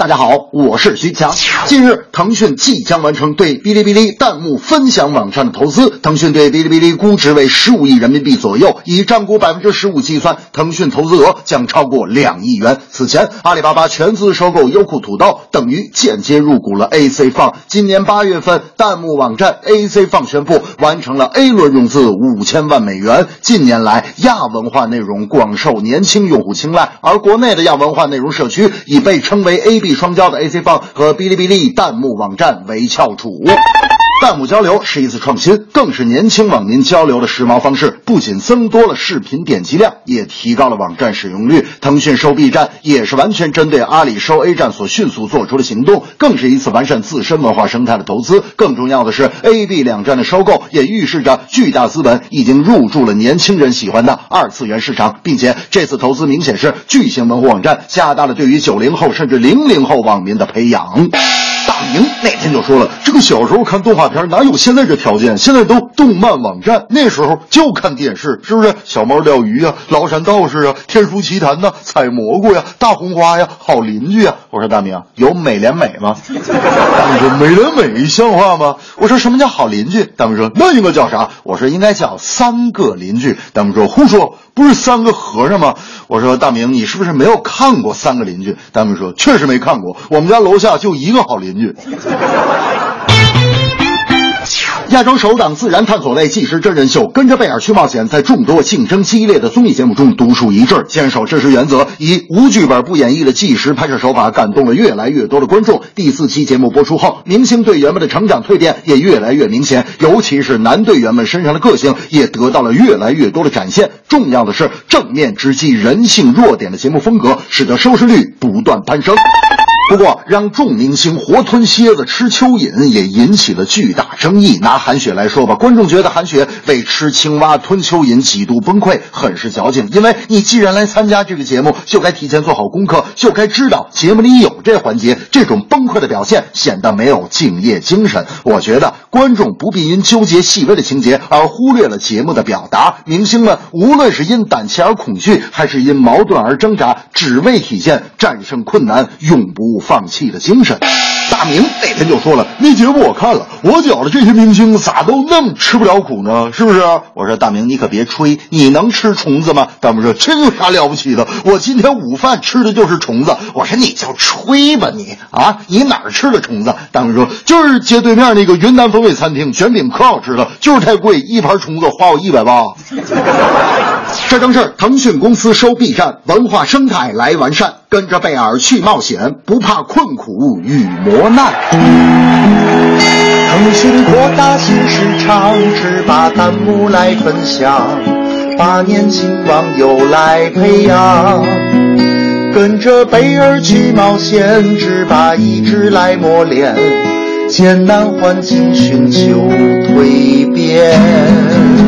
大家好，我是徐强。近日，腾讯即将完成对哔哩哔哩弹幕分享网站的投资。腾讯对哔哩哔哩估值为十五亿人民币左右，以占股百分之十五计算，腾讯投资额将超过两亿元。此前，阿里巴巴全资收购优酷土豆，等于间接入股了 AC 放。今年八月份，弹幕网站 AC 放宣布完成了 A 轮融资五千万美元。近年来，亚文化内容广受年轻用户青睐，而国内的亚文化内容社区已被称为 A B。双骄的 AC 棒和哔哩哔哩弹幕网站为翘楚。弹幕交流是一次创新，更是年轻网民交流的时髦方式。不仅增多了视频点击量，也提高了网站使用率。腾讯收 B 站也是完全针对阿里收 A 站所迅速做出的行动，更是一次完善自身文化生态的投资。更重要的是，A、B 两站的收购也预示着巨大资本已经入驻了年轻人喜欢的二次元市场，并且这次投资明显是巨型门户网站加大了对于九零后甚至零零后网民的培养。大明那天就说了，这个小时候看动画片哪有现在这条件？现在都动漫网站，那时候就看电视，是不是？小猫钓鱼啊，崂山道士啊，天书奇谭呐，采蘑菇呀，大红花呀，好邻居呀。我说大明有美廉美吗？大明说美廉美像话吗？我说什么叫好邻居？大明说那应该叫啥？我说应该叫三个邻居。大明说胡说，不是三个和尚吗？我说大明你是不是没有看过三个邻居？大明说确实没看过，我们家楼下就一个好邻居。亚洲首档自然探索类纪实真人秀《跟着贝尔去冒险》在众多竞争激烈的综艺节目中独树一帜，坚守真实原则，以无剧本不演绎的纪实拍摄手法，感动了越来越多的观众。第四期节目播出后，明星队员们的成长蜕变也越来越明显，尤其是男队员们身上的个性也得到了越来越多的展现。重要的是，正面直击人性弱点的节目风格，使得收视率不断攀升。不过，让众明星活吞蝎子吃蚯蚓也引起了巨大争议。拿韩雪来说吧，观众觉得韩雪为吃青蛙吞蚯蚓几度崩溃，很是矫情。因为你既然来参加这个节目，就该提前做好功课，就该知道节目里有这环节。这种崩溃的表现显得没有敬业精神。我觉得观众不必因纠结细微的情节而忽略了节目的表达。明星们无论是因胆怯而恐惧，还是因矛盾而挣扎，只为体现战胜困难、永不。放弃的精神，大明那天就说了，那节目我看了，我觉得这些明星咋都那么吃不了苦呢？是不是？我说大明，你可别吹，你能吃虫子吗？大明说，这有啥了不起的？我今天午饭吃的就是虫子。我说你就吹吧你啊，你哪儿吃的虫子？大明说，就是街对面那个云南风味餐厅，卷饼可好吃了，就是太贵，一盘虫子花我一百八。这正是腾讯公司收 B 站，文化生态来完善，跟着贝尔去冒险，不怕困苦与磨难。腾讯扩大新市场，只把弹幕来分享，把年轻网友来培养。跟着贝尔去冒险，只把意志来磨练，艰难环境寻求蜕变。